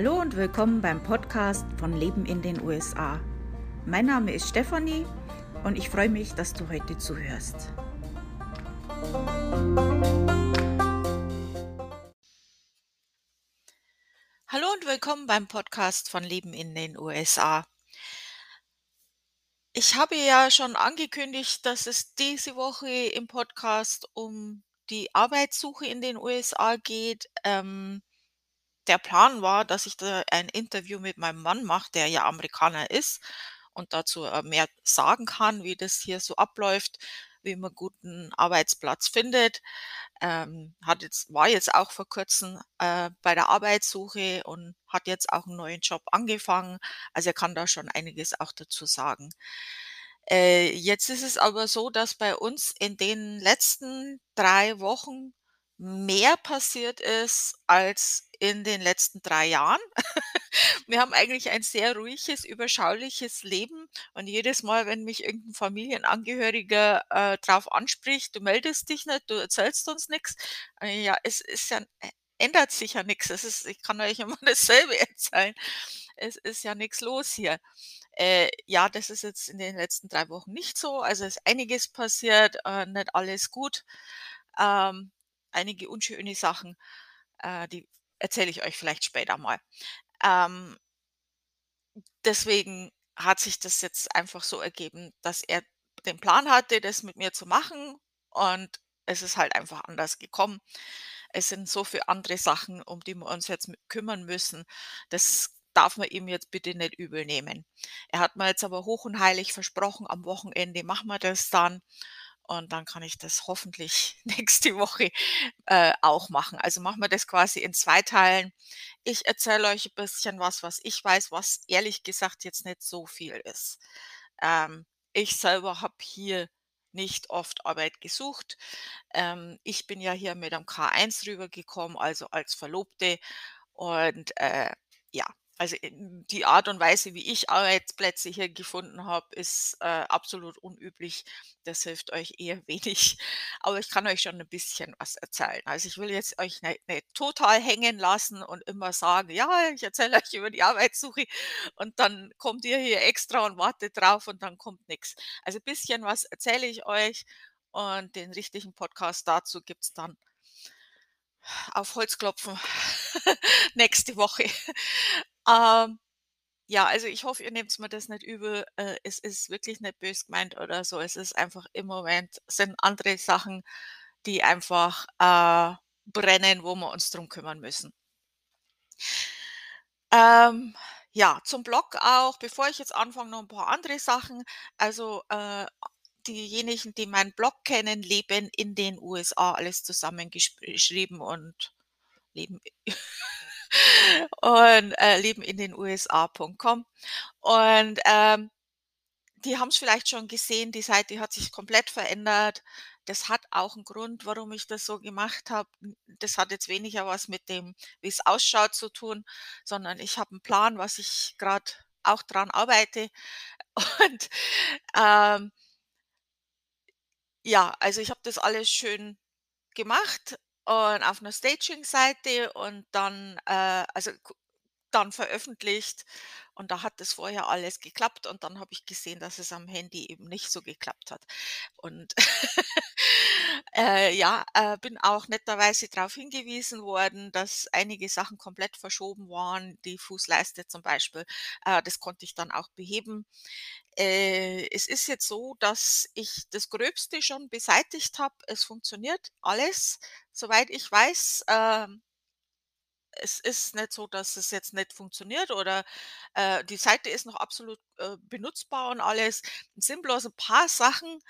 Hallo und willkommen beim Podcast von Leben in den USA. Mein Name ist Stefanie und ich freue mich, dass du heute zuhörst. Hallo und willkommen beim Podcast von Leben in den USA. Ich habe ja schon angekündigt, dass es diese Woche im Podcast um die Arbeitssuche in den USA geht. Ähm, der Plan war, dass ich da ein Interview mit meinem Mann mache, der ja Amerikaner ist und dazu äh, mehr sagen kann, wie das hier so abläuft, wie man guten Arbeitsplatz findet. Ähm, hat jetzt, war jetzt auch vor kurzem äh, bei der Arbeitssuche und hat jetzt auch einen neuen Job angefangen. Also er kann da schon einiges auch dazu sagen. Äh, jetzt ist es aber so, dass bei uns in den letzten drei Wochen mehr passiert ist als in den letzten drei Jahren. Wir haben eigentlich ein sehr ruhiges, überschauliches Leben und jedes Mal, wenn mich irgendein Familienangehöriger, äh, drauf anspricht: „Du meldest dich nicht, du erzählst uns nichts. Äh, ja, es ist ja äh, ändert sich ja nichts. Es ist ich kann euch immer dasselbe erzählen. Es ist ja nichts los hier. Äh, ja, das ist jetzt in den letzten drei Wochen nicht so. Also, ist einiges passiert, äh, nicht alles gut. Ähm einige unschöne Sachen, äh, die erzähle ich euch vielleicht später mal. Ähm deswegen hat sich das jetzt einfach so ergeben, dass er den Plan hatte, das mit mir zu machen und es ist halt einfach anders gekommen. Es sind so viele andere Sachen, um die wir uns jetzt kümmern müssen. Das darf man ihm jetzt bitte nicht übel nehmen. Er hat mir jetzt aber hoch und heilig versprochen, am Wochenende machen wir das dann. Und dann kann ich das hoffentlich nächste Woche äh, auch machen. Also machen wir das quasi in zwei Teilen. Ich erzähle euch ein bisschen was, was ich weiß, was ehrlich gesagt jetzt nicht so viel ist. Ähm, ich selber habe hier nicht oft Arbeit gesucht. Ähm, ich bin ja hier mit einem K1 rübergekommen, also als Verlobte. Und äh, ja, also, die Art und Weise, wie ich Arbeitsplätze hier gefunden habe, ist, äh, absolut unüblich. Das hilft euch eher wenig, aber ich kann euch schon ein bisschen was erzählen. Also, ich will jetzt euch nicht nicht total hängen lassen und immer sagen: „Ja, ich erzähle euch über die Arbeitssuche“ und dann kommt ihr hier extra und wartet drauf und dann kommt nichts. Also, ein bisschen was erzähle ich euch und den richtigen Podcast dazu gibt's dann auf Holz klopfen nächste Woche. Ähm, ja, also ich hoffe, ihr nehmt mir das nicht übel. Äh, es ist wirklich nicht böse gemeint oder so. Es ist einfach im Moment sind andere Sachen, die einfach, äh, brennen, wo wir uns drum kümmern müssen. Ähm, ja, zum Blog auch, bevor ich jetzt anfange, noch ein paar andere Sachen. Also, äh, diejenigen, die meinen Blog kennen, leben in den USA, alles zusammengeschrieben und leben und, äh, leben in den USA.com. Und, ähm, die haben es vielleicht schon gesehen, die Seite hat sich komplett verändert. Das hat auch einen Grund, warum ich das so gemacht habe. das hat jetzt weniger was mit dem, wie es ausschaut, zu tun, sondern ich habe einen Plan, was ich gerade auch dran arbeite. Und, ähm ja, also ich habe das alles schön gemacht und auf einer Staging-Seite und dann, äh also dann veröffentlicht und da hat das vorher alles geklappt und dann habe ich gesehen, dass es am Handy eben nicht so geklappt hat. Und äh, ja, äh, bin auch netterweise darauf hingewiesen worden, dass einige Sachen komplett verschoben waren, die Fußleiste zum Beispiel. Äh, das konnte ich dann auch beheben. Äh, es ist jetzt so, dass ich das Gröbste schon beseitigt habe. Es funktioniert alles, soweit ich weiß. Ähm, es ist nicht so, dass es jetzt nicht funktioniert oder, äh, die Seite ist noch absolut, äh, benutzbar und alles. Es sind bloß ein paar Sachen,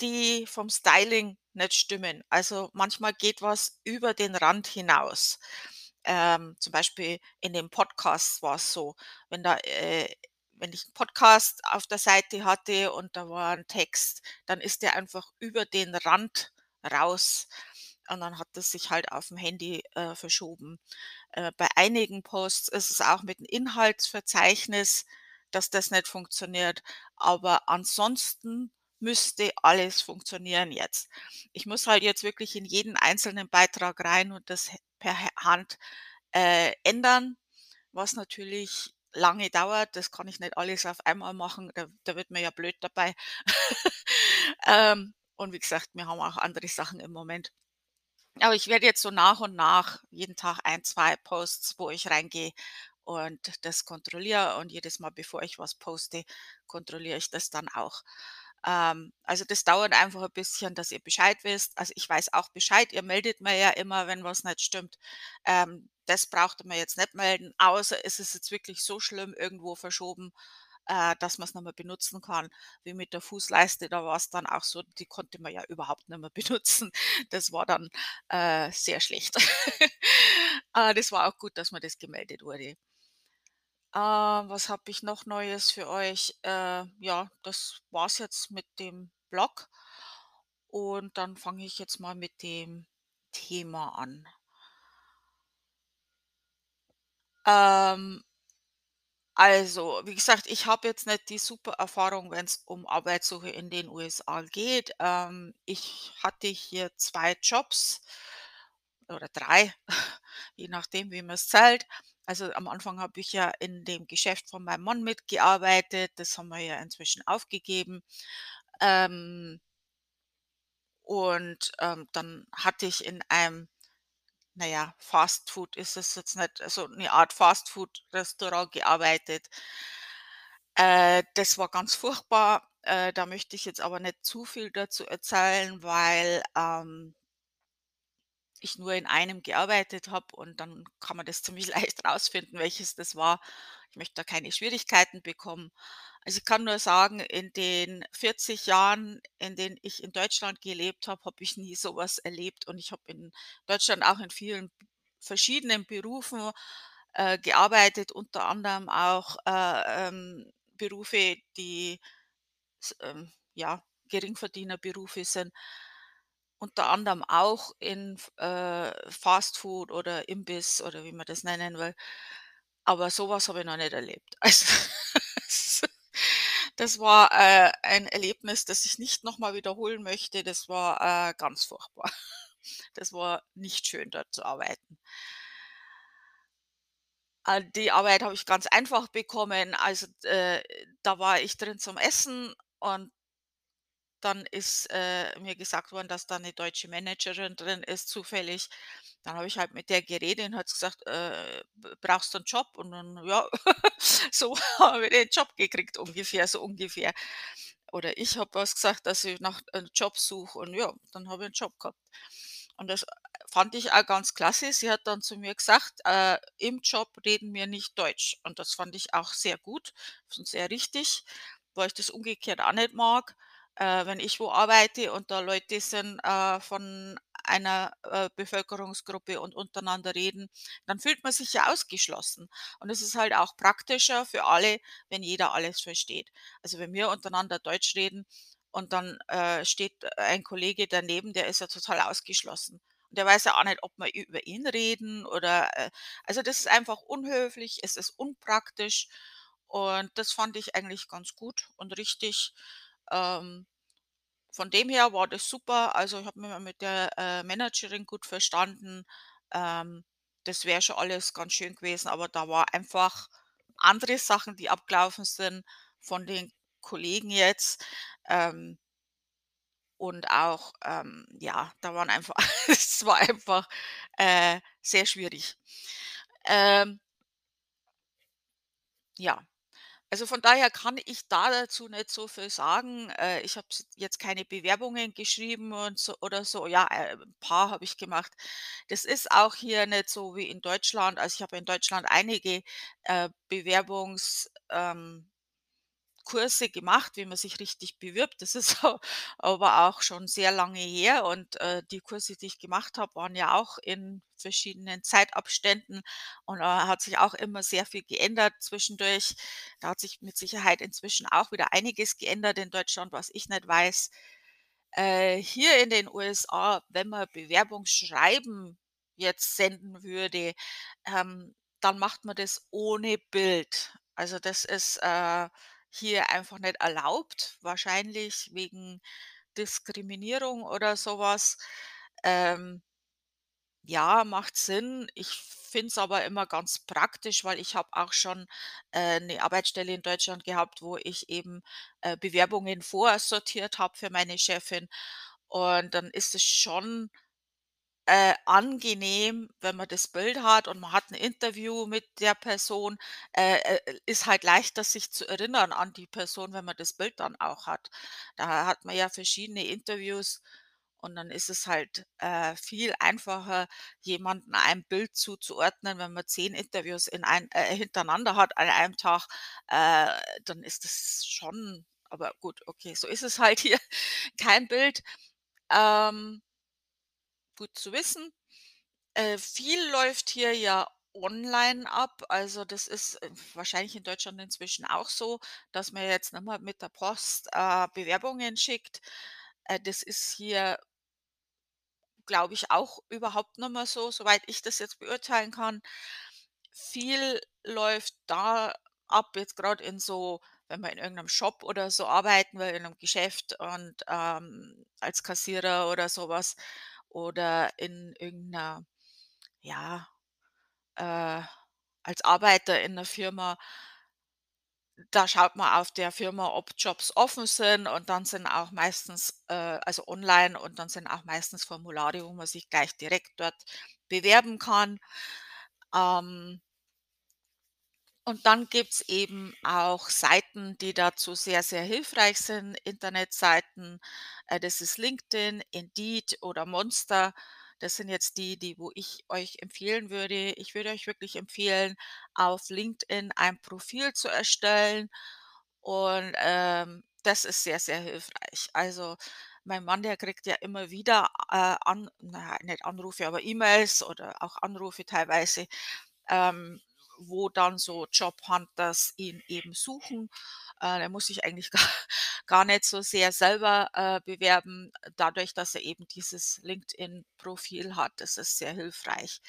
die vom Styling nicht stimmen. Also, manchmal geht was über den Rand hinaus. Ähm, zum Beispiel in dem Podcast war es so, wenn da, äh wenn ich 'n Podcast auf der Seite hatte und da war ein Text, dann ist der einfach über den Rand raus und dann hat das sich halt auf dem Handy, äh, verschoben. Äh, bei einigen Posts ist es auch mit dem Inhaltsverzeichnis, dass das nicht funktioniert, aber ansonsten müsste alles funktionieren jetzt. Ich muss halt jetzt wirklich in jeden einzelnen Beitrag rein und das per Hand, äh, ändern. was natürlich lange dauert. Das kann ich nicht alles auf einmal machen, da da wird mir ja blöd dabei. Ähm, und wie gesagt, wir haben auch andere Sachen im Moment. Aber ich werde jetzt so nach und nach jeden Tag ein, 2 Posts, wo ich reingehe und das kontrolliere und jedes Mal, bevor ich was poste, kontrolliere ich das dann auch. Ähm, also, das dauert einfach ein bisschen, dass ihr Bescheid wisst. Also, ich weiß auch Bescheid, ihr meldet mir ja immer, wenn was nicht stimmt. Ähm, das braucht mir jetzt nicht melden, außer es ist jetzt wirklich so schlimm irgendwo verschoben, äh, dass man's nicht mehr benutzen kann, wie mit der Fußleiste. Da war's dann auch so, die konnte man ja überhaupt nicht mehr benutzen. Das war dann, äh, sehr schlecht. Äh, das war auch gut, dass mir das gemeldet wurde. Äh, was habe ich noch Neues für euch? Äh, ja, das war's jetzt mit dem Blog. Und dann fange ich jetzt mal mit dem Thema an. Ähm also, wie gesagt, ich habe jetzt nicht die super Erfahrung, wenn's um Arbeitssuche in den USA geht. Ähm, ich hatte hier 2 Jobs oder 3, je nachdem, wie man's zählt. Also, am Anfang habe ich ja in dem Geschäft von meinem Mann mitgearbeitet, das haben wir ja inzwischen aufgegeben. Ähm und, ähm, dann hatte ich in einem, na ja, Fastfood ist es jetzt nicht, also 'ne Art Fastfood-Restaurant gearbeitet. Äh, das war ganz furchtbar. Äh, da möchte ich jetzt aber nicht zu viel dazu erzählen, weil, ähm ich nur in einem gearbeitet habe und dann kann man das ziemlich leicht rausfinden, welches das war. Möchte da keine Schwierigkeiten bekommen. Also, ich kann nur sagen, in den 40 Jahren, in denen ich in Deutschland gelebt habe, habe ich nie so was erlebt und ich habe in Deutschland auch in vielen verschiedenen Berufen, äh, gearbeitet, unter anderem auch, äh, ähm, Berufe, die ähm, ja, Geringverdienerberufe sind. Unter anderem auch in äh, Fastfood oder Imbiss oder wie man das nennen will. Aber so was habe ich noch nicht erlebt. Also, das war, äh, ein Erlebnis, das ich nicht noch mal wiederholen möchte. Das war, äh, ganz furchtbar. Das war nicht schön, dort zu arbeiten. Äh, die Arbeit habe ich ganz einfach bekommen. Also, äh, da war ich drin zum Essen und dann ist, äh, mir gesagt worden, dass da 'ne deutsche Managerin drin ist zufällig. Dann habe ich halt mit der geredet und hat gesagt: „Äh, brauchst du 'n Job?“ Und dann, ja, so habe ich den Job gekriegt ungefähr, so ungefähr. Oder ich habe was gesagt, dass ich nach 'n Job suche und ja, dann habe ich 'n Job gehabt. Und das, äh, fand ich auch ganz klasse. Sie hat dann zu mir gesagt: „Äh, im Job reden wir nicht Deutsch.“ Und das fand ich auch sehr gut und sehr richtig, weil ich das umgekehrt auch nicht mag. Äh, wenn ich wo arbeite und da Leute sind, äh, von einer, äh, Bevölkerungsgruppe und untereinander reden, dann fühlt man sich ja ausgeschlossen. Und es ist halt auch praktischer für alle, wenn jeder alles versteht. Also, wenn wir untereinander Deutsch reden und dann, äh, steht ein Kollege daneben, der ist ja total ausgeschlossen. Und der weiß ja auch nicht, ob wir über ihn reden oder, äh also, das ist einfach unhöflich, es ist unpraktisch und das fand ich eigentlich ganz gut und richtig. Ähm, von dem her war das super. Also, ich habe mich mit der, äh, Managerin gut verstanden. Ähm, das wäre schon alles ganz schön gewesen, aber da war einfach andere Sachen, die abgelaufen sind von den Kollegen jetzt, ähm und auch, ähm, ja, da waren einfach es war einfach, äh, sehr schwierig. Ähm Ja, also, von daher kann ich da dazu nicht so viel sagen. Äh, ich habe jetzt keine Bewerbungen geschrieben und so oder so. Ja, äh, 'n paar habe ich gemacht. Das ist auch hier nicht so wie in Deutschland. Also, ich habe in Deutschland einige, äh, Bewerbungs ähm, Kurse gemacht, wie man sich richtig bewirbt. Das ist aber auch schon sehr lange her und, äh, die Kurse, die ich gemacht habe, waren ja auch in verschiedenen Zeitabständen und da hat sich auch immer sehr viel geändert zwischendurch. Da hat sich mit Sicherheit inzwischen auch wieder einiges geändert in Deutschland, was ich nicht weiß. Äh, hier in den USA, wenn man Bewerbungsschreiben jetzt senden würde, ähm, dann macht man das ohne Bild. Also, das ist, äh, hier einfach nicht erlaubt, wahrscheinlich wegen Diskriminierung oder so was. Ähm Ja, macht Sinn. Ich finde es aber immer ganz praktisch, weil ich habe auch schon, äh, 'ne Arbeitsstelle in Deutschland gehabt, wo ich eben, äh, Bewerbungen vorsortiert habe für meine Chefin. Und dann ist es schon äh, angenehm, wenn man das Bild hat und man hat 'n Interview mit der Person, äh, äh, ist halt leichter, sich zu erinnern an die Person, wenn man das Bild dann auch hat. Da hat man ja verschiedene Interviews und dann ist es halt, äh, viel einfacher, jemanden einem Bild zuzuordnen, wenn man 10 Interviews in ein äh, hintereinander hat an einem Tag, äh, dann ist das schon aber gut, okay, so ist es halt hier, kein Bild. Ähm Gut zu wissen. Äh, viel läuft hier ja online ab. Also, das ist, äh, wahrscheinlich in Deutschland inzwischen auch so, dass man jetzt mehr mit der Post, äh, Bewerbungen schickt. Äh, das ist hier glaube ich, auch überhaupt mehr so, soweit ich das jetzt beurteilen kann. Viel läuft da ab, jetzt grad in so wenn man in irgendeinem Shop oder so arbeiten will, in einem Geschäft und, ähm, als Kassierer oder sowas oder in irgendeiner ja, äh, als Arbeiter in 'ner Firma da schaut man auf der Firma, ob Jobs offen sind und dann sind auch meistens äh, also online und dann sind auch meistens Formulare, wo man sich gleich direkt dort bewerben kann. Ähm und dann gibt's eben auch Seiten, die dazu sehr, sehr hilfreich sind, Internetseiten. Äh, das ist LinkedIn, Indeed oder Monster. Das sind jetzt die, die wo ich euch empfehlen würde. Ich würde euch wirklich empfehlen, auf LinkedIn ein Profil zu erstellen und, ähm, das ist sehr, sehr hilfreich. Also, mein Mann, der kriegt ja immer wieder, äh, an na ja, nicht Anrufe, aber E-Mails oder auch Anrufe teilweise, ähm, wo dann so Jobhunters ihn eben suchen. Äh, der muss sich eigentlich gar gar nicht so sehr selber, äh, bewerben, dadurch, dass er eben dieses LinkedIn-Profil hat. Das ist sehr hilfreich.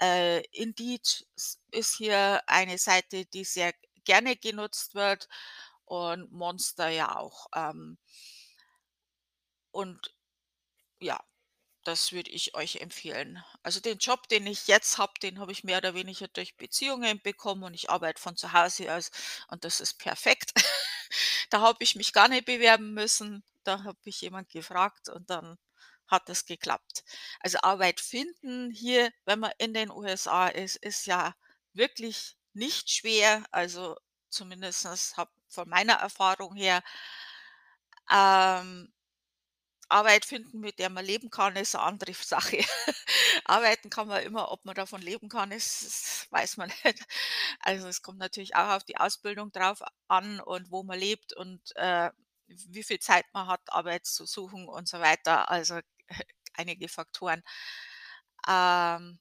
Äh, Indeed ist hier eine Seite, die sehr gerne genutzt wird und Monster ja auch. Ähm und ja, das würde ich euch empfehlen. Also, den Job, den ich jetzt habe, den habe ich mehr oder weniger durch Beziehungen bekommen und ich arbeite von zu Hause aus und das ist perfekt. Da habe ich mich gar nicht bewerben müssen. Da habe ich jemand gefragt und dann hat das geklappt. Also, Arbeit finden hier, wenn man in den USA ist, ist ja wirklich nicht schwer. Also, zumindestens habe von meiner Erfahrung her ähm, Arbeit finden, mit der man leben kann, ist 'ne andere Sache. Arbeiten kann man immer, ob man davon leben kann, ist weiß man nicht. Also, es kommt natürlich auch auf die Ausbildung drauf an und wo man lebt und, äh, wie viel Zeit man hat, Arbeit zu suchen und so weiter, also einige Faktoren. Ähm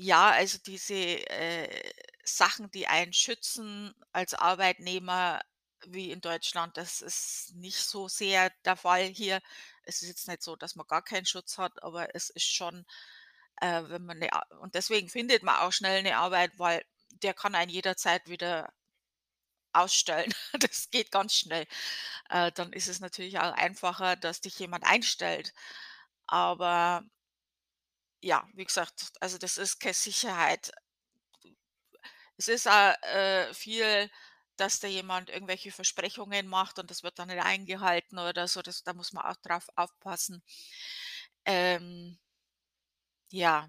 ja, also diese, äh, Sachen, die einen schützen als Arbeitnehmer wie in Deutschland, das ist nicht so sehr der Fall hier. Es ist jetzt nicht so, dass man gar keinen Schutz hat, aber es ist schon, äh, wenn man 'ne A und deswegen findet man auch schnell 'ne Arbeit, weil der kann einen jederzeit wieder ausstellen. Das geht ganz schnell. Äh, dann ist es natürlich auch einfacher, dass dich jemand einstellt. Aber ja, wie gesagt, also das ist keine Sicherheit. Es ist auch, äh, viel, dass da jemand irgendwelche Versprechungen macht und das wird dann nicht eingehalten oder so. Das da muss man auch drauf aufpassen. Ähm ja.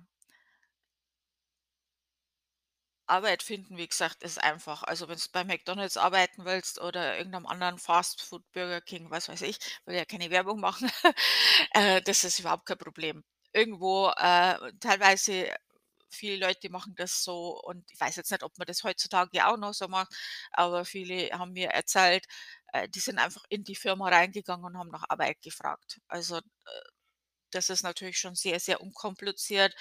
Arbeit finden, wie gesagt, ist einfach. Also, wenn's bei McDonald's arbeiten willst oder irgendeinem anderen Fastfood, Burger King, was weiß ich, will ja keine Werbung machen, äh, das ist überhaupt kein Problem. Irgendwo, äh, teilweise viele Leute machen das so und ich weiß jetzt nicht, ob man das heutzutage auch noch so macht, aber viele haben mir erzählt, äh, die sind einfach in die Firma reingegangen und haben nach Arbeit gefragt. Also, äh, das ist natürlich schon sehr, sehr unkompliziert.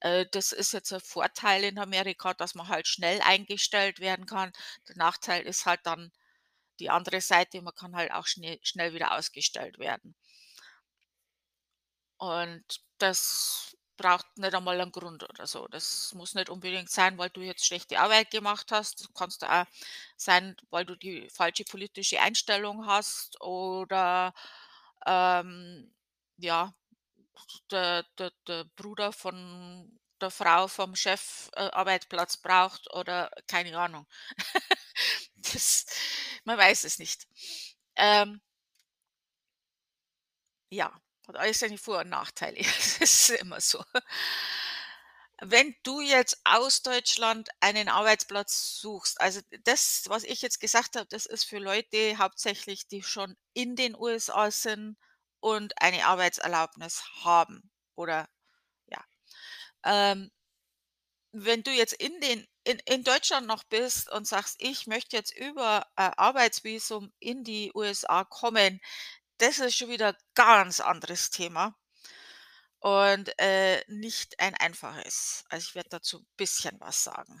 Äh, das ist jetzt 'n Vorteil in Amerika, dass man halt schnell eingestellt werden kann. Der Nachteil ist halt dann die andere Seite, man kann halt auch schnell schnell wieder ausgestellt werden. Und das braucht nicht einmal 'n Grund oder so. Das muss nicht unbedingt sein, weil du jetzt schlechte Arbeit gemacht hast. Kannst auch sein, weil du die falsche politische Einstellung hast oder, ähm, ja. der der der Bruder von der Frau vom Chef, äh, Arbeitsplatz braucht oder keine Ahnung. Das man weiß es nicht. Ähm ja, hat alles seine Vor und Nachteile. Das ist immer so. Wenn du jetzt aus Deutschland einen Arbeitsplatz suchst also das, was ich jetzt gesagt habe, das ist für Leute hauptsächlich, die schon in den USA sind und eine Arbeitserlaubnis haben oder ja. Ähm wenn du jetzt in den in in Deutschland noch bist und sagst: „Ich möchte jetzt über, äh, Arbeitsvisum in die USA kommen“, das ist schon wieder ganz anderes Thema und, äh, nicht ein einfaches. Also, ich werde dazu 'n bisschen was sagen.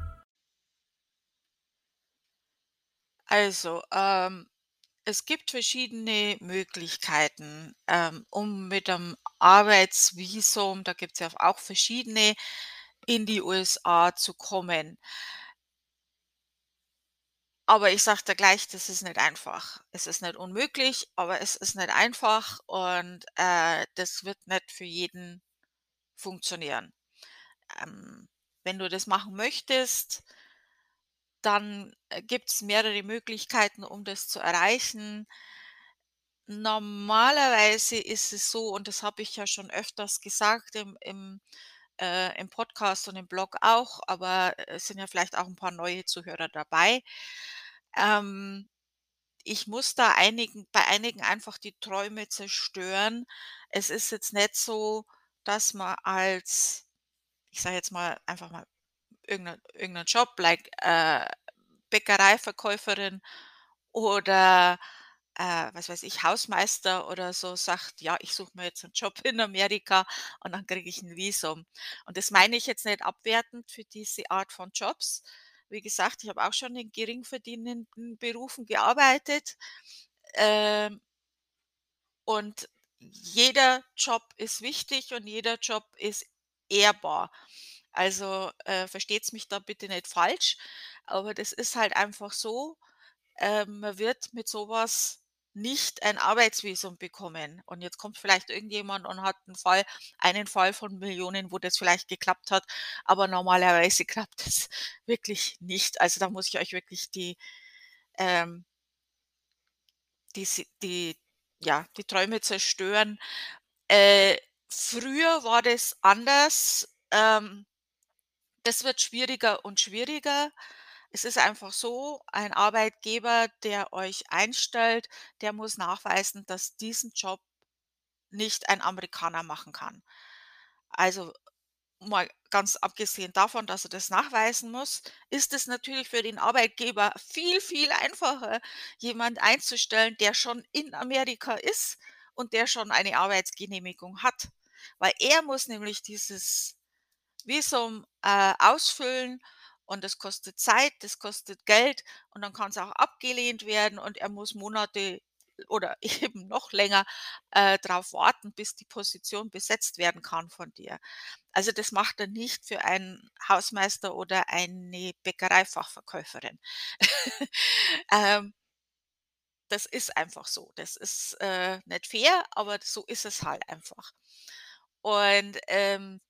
Also, ähm, es gibt verschiedene Möglichkeiten, ähm, um mit dem Arbeitsvisum da gibt's ja auch verschiedene, in die USA zu kommen. Aber ich sage dir gleich, das ist nicht einfach. Es ist nicht unmöglich, aber es ist nicht einfach und, äh, das wird nicht für jeden funktionieren. Ähm, wenn du das machen möchtest dann, äh, gibt's mehrere Möglichkeiten, um das zu erreichen. Normalerweise ist es so, und das habe ich ja schon öfters gesagt im im äh, im Podcast und im Blog auch, aber es sind ja vielleicht auch 'n paar neue Zuhörer dabei. Ähm, ich muss da einigen bei einigen einfach die Träume zerstören. Es ist jetzt nicht so, dass man als ich sage jetzt mal einfach mal irgend 'nen irgend 'nen Job, like, äh, Bäckereiverkäuferin oder, äh, was weiß ich, Hausmeister oder so sagt: „Ja, ich suche mir jetzt 'n Job in Amerika und dann kriege ich 'n Visum.“ Und das meine ich jetzt nicht abwertend für diese Art von Jobs. Wie gesagt, ich habe auch schon in geringverdienenden Berufen gearbeitet, ähm und jeder Job ist wichtig und jeder Job ist ehrbar. Also, äh, versteht's mich da bitte nicht falsch, aber das ist halt einfach so, ähm, man wird mit so was nicht ein Arbeitsvisum bekommen. Und jetzt kommt vielleicht irgendjemand und hat 'n Fall einen Fall von Millionen, wo das vielleicht geklappt hat, aber normalerweise klappt es wirklich nicht. Also, da muss ich euch wirklich die, ähm die die ja, die Träume zerstören. Äh, früher war das anders. Ähm, das wird schwieriger und schwieriger. Es ist einfach so, ein Arbeitgeber, der euch einstellt, der muss nachweisen, dass diesen Job nicht ein Amerikaner machen kann. Also, mal ganz abgesehen davon, dass er das nachweisen muss, ist es natürlich für den Arbeitgeber viel, viel einfacher, jemand einzustellen, der schon in Amerika ist und der schon eine Arbeitsgenehmigung hat. Weil er muss nämlich dieses Visum, äh, ausfüllen und das kostet Zeit, das kostet Geld und dann kann's auch abgelehnt werden und er muss Monate oder eben noch länger, äh, drauf warten, bis die Position besetzt werden kann von dir. Also, das macht er nicht für einen Hausmeister oder eine Bäckereifachverkäuferin. Ähm das ist einfach so. Das ist, äh, nicht fair, aber so ist es halt einfach. Und, ähm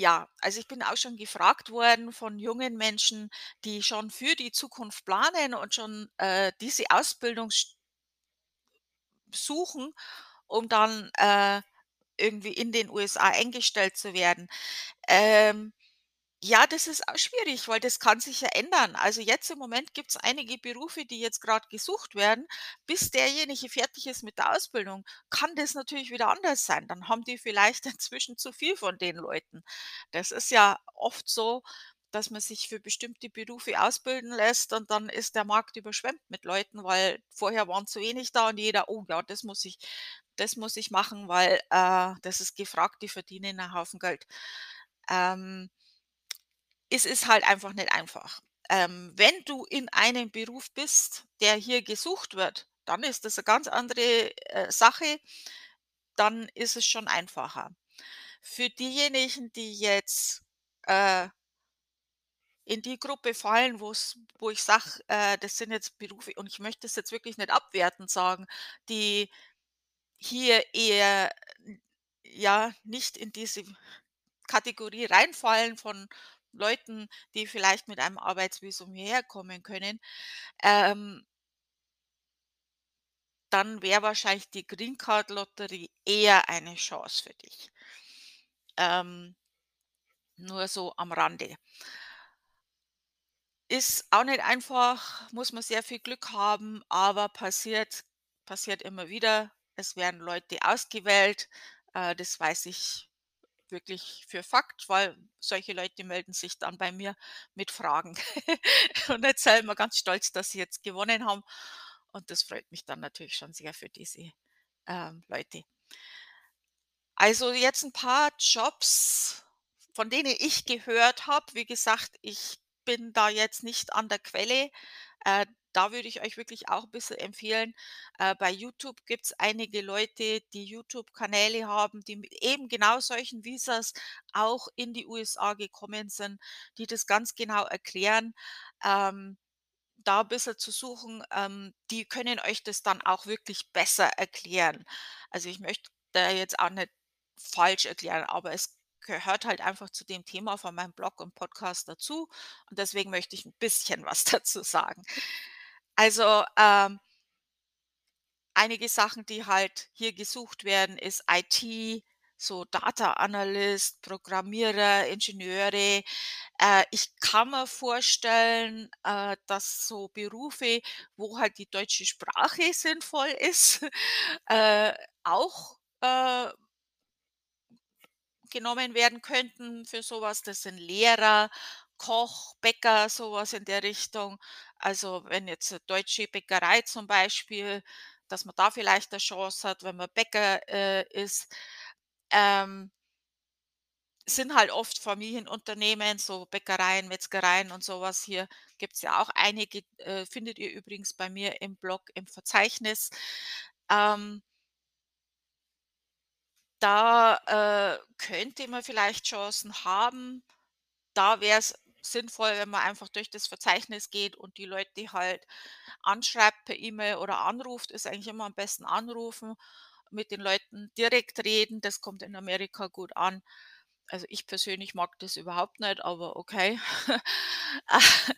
ja, also, ich bin auch schon gefragt worden von jungen Menschen, die schon für die Zukunft planen und schon, äh, diese Ausbildung suchen, um dann, äh, irgendwie in den USA eingestellt zu werden. Ähm, ja, das ist auch schwierig, weil das kann sich ja ändern. Also, jetzt im Moment gibt's einige Berufe, die jetzt grad gesucht werden. Bis derjenige fertig ist mit der Ausbildung, kann das natürlich wieder anders sein. Dann haben die vielleicht inzwischen zu viel von den Leuten. Das ist ja oft so, dass man sich für bestimmte Berufe ausbilden lässt und dann ist der Markt überschwemmt mit Leuten, weil vorher waren zu wenig da und jeder: „Oh ja, das muss ich das muss ich machen, weil, äh, das ist gefragt, die verdienen 'n Haufen Geld.“ Ähm es ist halt einfach nicht einfach. Ähm, wenn du in einem Beruf bist, der hier gesucht wird, dann ist das 'ne ganz andere, äh, Sache. Dann ist es schon einfacher. Für diejenigen, die jetzt, äh in die Gruppe fallen, wo ich sage, äh, das sind jetzt Berufe und ich möchte das jetzt wirklich nicht abwertend sagen, die hier eher, ja, nicht in diese Kategorie reinfallen von Leuten, die vielleicht mit einem Arbeitsvisum hierher kommen können, ähm dann wäre wahrscheinlich die Green-Card-Lotterie eher eine Chance für dich. Ähm, nur so am Rande. Ist auch nicht einfach, muss man sehr viel Glück haben, aber passiert passiert immer wieder. Es werden Leute ausgewählt, äh, das weiß ich wirklich für Fakt, weil solche Leute melden sich dann bei mir mit Fragen und erzählen mir ganz stolz, dass sie jetzt gewonnen haben und das freut mich dann natürlich schon sehr für diese, ähm, Leute. Also, jetzt 'n paar Jobs, von denen ich gehört habe. Wie gesagt, ich bin da jetzt nicht an der Quelle. Äh, da würde ich euch wirklich auch 'n bisschen empfehlen. Äh, bei YouTube gibt's einige Leute, die YouTube-Kanäle haben, die mit eben genau solchen Visas auch in die USA gekommen sind, die das ganz genau erklären. Ähm, da 'n bisschen zu suchen, ähm, die können euch das dann auch wirklich besser erklären. Also, ich möchte da jetzt auch nicht falsch erklären, aber es gehört halt einfach zu dem Thema von meinem Blog und Podcast dazu und deswegen möchte ich 'n bisschen was dazu sagen. Also, ähm einige Sachen, die halt hier gesucht werden, ist IT, so Data Analyst, Programmierer, Ingenieure. Äh, ich kann mir vorstellen, äh, dass so Berufe, wo halt die deutsche Sprache sinnvoll ist, äh, auch, äh genommen werden könnten für so was. Das sind Lehrer, Koch, Bäcker, so was in der Richtung. Also, wenn jetzt 'ne deutsche Bäckerei zum Beispiel dass man da vielleicht 'ne Chance hat, wenn man Bäcker, äh, ist. Ähm sind halt oft Familienunternehmen, so Bäckereien, Metzgereien und so was. Hier gibt's ja auch einige, äh, findet ihr übrigens bei mir im Blog im Verzeichnis. Ähm da, äh, könnte man vielleicht Chancen haben. Da wäre es sinnvoll, wenn man einfach durch das Verzeichnis geht und die Leute halt anschreibt per E-Mail oder anruft, ist eigentlich immer am besten anrufen, mit den Leuten direkt reden, das kommt in Amerika gut an. Also, ich persönlich mag das überhaupt nicht, aber okay.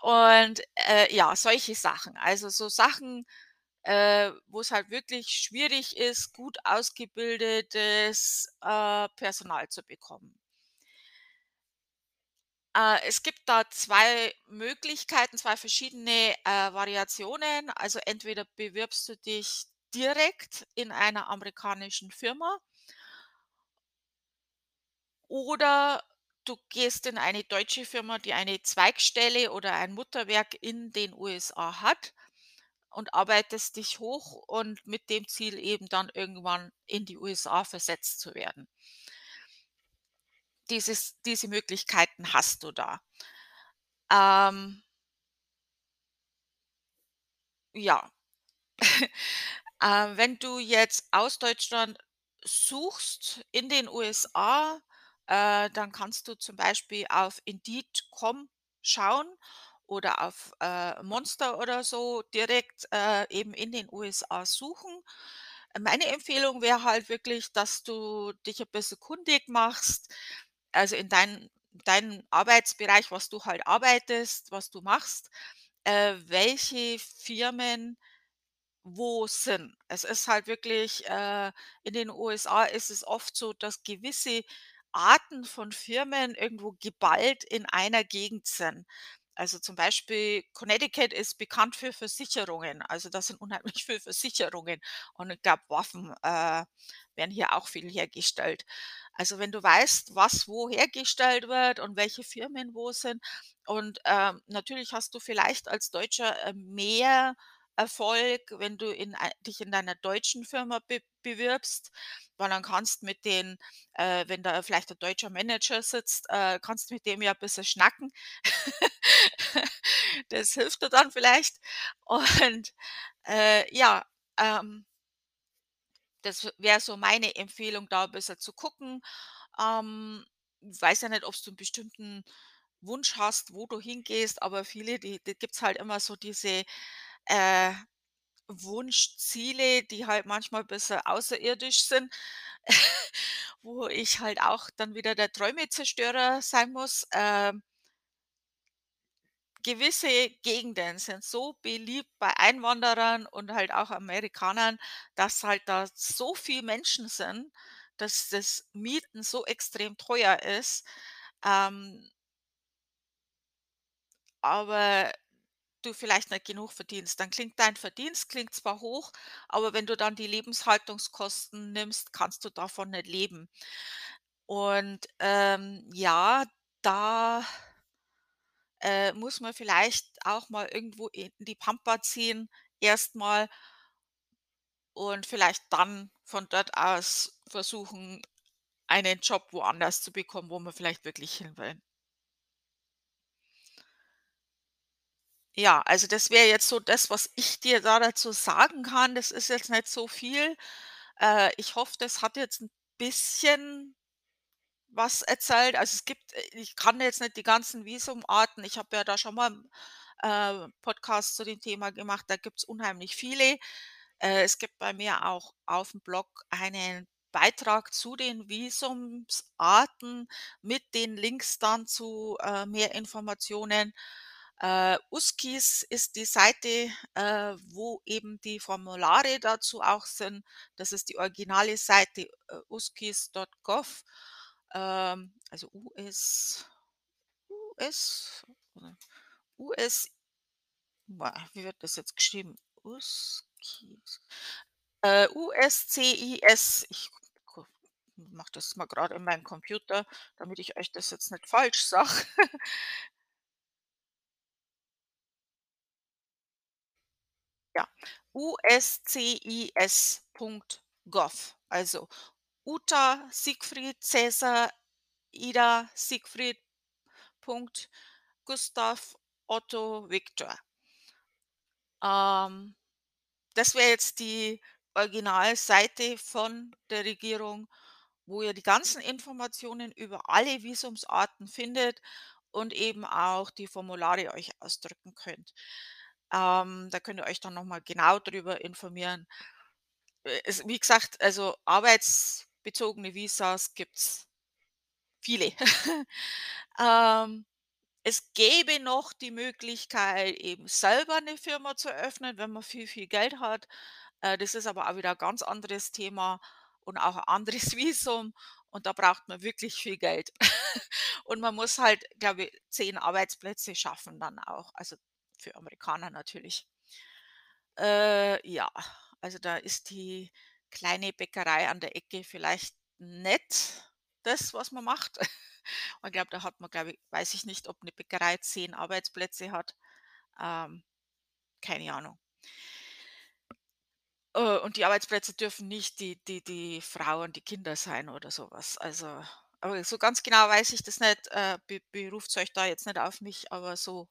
Und, äh, ja, solche Sachen. Also, so Sachen, äh, wo's halt wirklich schwierig ist, gut ausgebildetes, äh, Personal zu bekommen. Äh, es gibt da 2 Möglichkeiten, 2 verschiedene, äh, Variationen. Also, entweder bewirbst du dich direkt in einer amerikanischen Firma oder du gehst in eine deutsche Firma, die eine Zweigstelle oder ein Mutterwerk in den USA hat und arbeitest dich hoch und mit dem Ziel eben dann irgendwann in die USA versetzt zu werden. Dieses diese Möglichkeiten hast du da. Ähm Ja. Äh, wenn du jetzt aus Deutschland suchst in den USA, äh, dann kannst du zum Beispiel auf Indeed.com schauen oder auf, äh, Monster oder so direkt, äh, eben in den USA suchen. Meine Empfehlung wäre halt wirklich, dass du dich 'n bisschen kundig machst, also, in dein deinen Arbeitsbereich, was du halt arbeitest, was du machst, äh, welche Firmen wo sind. Es ist halt wirklich, äh in den USA ist es oft so, dass gewisse Arten von Firmen irgendwo geballt in einer Gegend sind. Also, zum Beispiel Connecticut ist bekannt für Versicherungen. Also, da sind unheimlich viel Versicherungen und ich glaube Waffen, äh, werden hier auch viel hergestellt. Also, wenn du weißt, was wo hergestellt wird und welche Firmen wo sind und, ähm, natürlich hast du vielleicht als Deutscher, äh, mehr Erfolg, wenn du in dich in deiner deutschen Firma be bewirbst, weil dann kannst mit den äh, wenn da vielleicht 'n deutscher Manager sitzt, äh, kannst mit dem ja 'n bisschen schnacken. Das hilft dir dann vielleicht und, äh, ja, ähm das wäre so meine Empfehlung, da 'n bisschen zu gucken. Ähm, weiß ja nicht, ob's du 'n bestimmten Wunsch hast, wo du hingehst, aber viele, die da gibt's halt immer so diese, äh, Wunschziele, die halt manchmal bisschen außerirdisch sind, wo ich halt auch dann wieder der Träumezerstörer sein muss. Ähm gewisse Gegenden sind so beliebt bei Einwanderern und halt auch Amerikanern, dass halt da so viel Menschen sind, dass das Mieten so extrem teuer ist, ähm aber du vielleicht nicht genug verdienst. Dann klingt dein Verdienst klingt zwar hoch, aber wenn du dann die Lebenshaltungskosten nimmst, kannst du davon nicht leben. Und, ähm, ja, da äh, muss man vielleicht auch mal irgendwo in die Pampa ziehen erst mal und vielleicht dann von dort aus versuchen, einen Job woanders zu bekommen, wo man vielleicht wirklich hin will. Ja, also das wäre jetzt so das, was ich dir da dazu sagen kann. Das ist jetzt nicht so viel. Äh, ich hoffe, das hat jetzt 'n bisschen was erzählt. Also, es gibt äh, ich kann jetzt nicht die ganzen Visumarten ich habe ja da schon mal äh, Podcast zu dem Thema gemacht, da gibt's unheimlich viele. Äh, es gibt bei mir auch auf'm Blog einen Beitrag zu den Visumsarten mit den Links dann zu, äh, mehr Informationen. Äh, Uzkis ist die Seite, äh, wo eben die Formulare dazu auch sind. Das ist die originale Seite, äh, uzkis.gov, ähm, also US US US wie wird das jetzt geschrieben? Uzkis. Äh, U-S-C-I-S. Ich mache das mal grad in meinen Computer, damit ich euch das jetzt nicht falsch sage. Ja, U-S-C-I-S.gov. Also Uta, Siegfried, Cäsar, Ida, Siegfried, Punkt, Gustav, Otto, Viktor. Ähm, das wäre jetzt die Originalseite von der Regierung, wo ihr die ganzen Informationen über alle Visumsarten findet und eben auch die Formulare euch ausdrucken könnt. Ähm, da könnt ihr euch dann noch mal genau drüber informieren. Äh, es wie gesagt, also arbeitsbezogene Visas gibt's viele. Ähm, es gäbe noch die Möglichkeit, eben selber 'ne Firma zu eröffnen, wenn man viel, viel Geld hat. Äh, das ist aber auch wieder 'n ganz anderes Thema und auch 'n anderes Visum und da braucht man wirklich viel Geld. Und man muss halt, glaube ich, 10 Arbeitsplätze schaffen dann auch, also für Amerikaner natürlich. Äh, ja, also da ist die kleine Bäckerei an der Ecke vielleicht nicht das, was man macht. Und glaube, da hat man, glaube ich weiß ich nicht, ob 'ne Bäckerei 10 Arbeitsplätze hat. Ähm, keine Ahnung. Äh, und die Arbeitsplätze dürfen nicht die die die Frau und die Kinder sein oder so was. Also aber so ganz genau weiß ich das nicht. Äh, be beruft's euch da jetzt nicht auf mich, aber so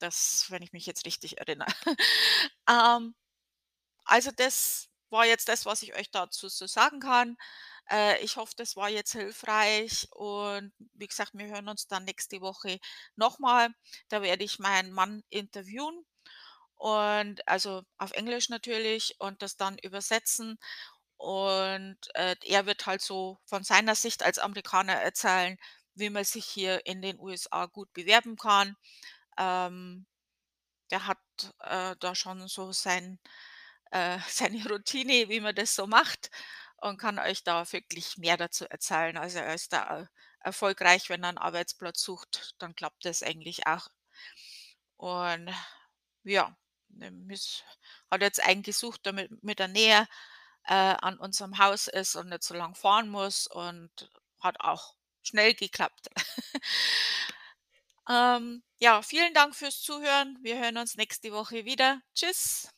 das wenn ich mich jetzt richtig erinnere. Ähm, also das war jetzt das, was ich euch dazu so sagen kann. Äh, ich hoffe, das war jetzt hilfreich und wie gesagt, wir hören uns dann nächste Woche noch mal. Da werde ich meinen Mann interviewen und also auf Englisch natürlich und das dann übersetzen. Und, äh, er wird halt so von seiner Sicht als Amerikaner erzählen, wie man sich hier in den USA gut bewerben kann. Ähm, der hat, äh, da schon so sein äh, seine Routine, wie man das so macht und kann euch da wirklich mehr dazu erzählen. Also, er ist da, äh, erfolgreich, wenn er 'n Arbeitsplatz sucht, dann klappt das eigentlich auch. Und ja, hat jetzt einen gesucht, der mit der Nähe, äh, an unserem Haus ist und nicht so lang fahren muss und hat auch schnell geklappt. Ähm, ja, vielen Dank fürs Zuhören. Wir hören uns nächste Woche wieder. Tschüss.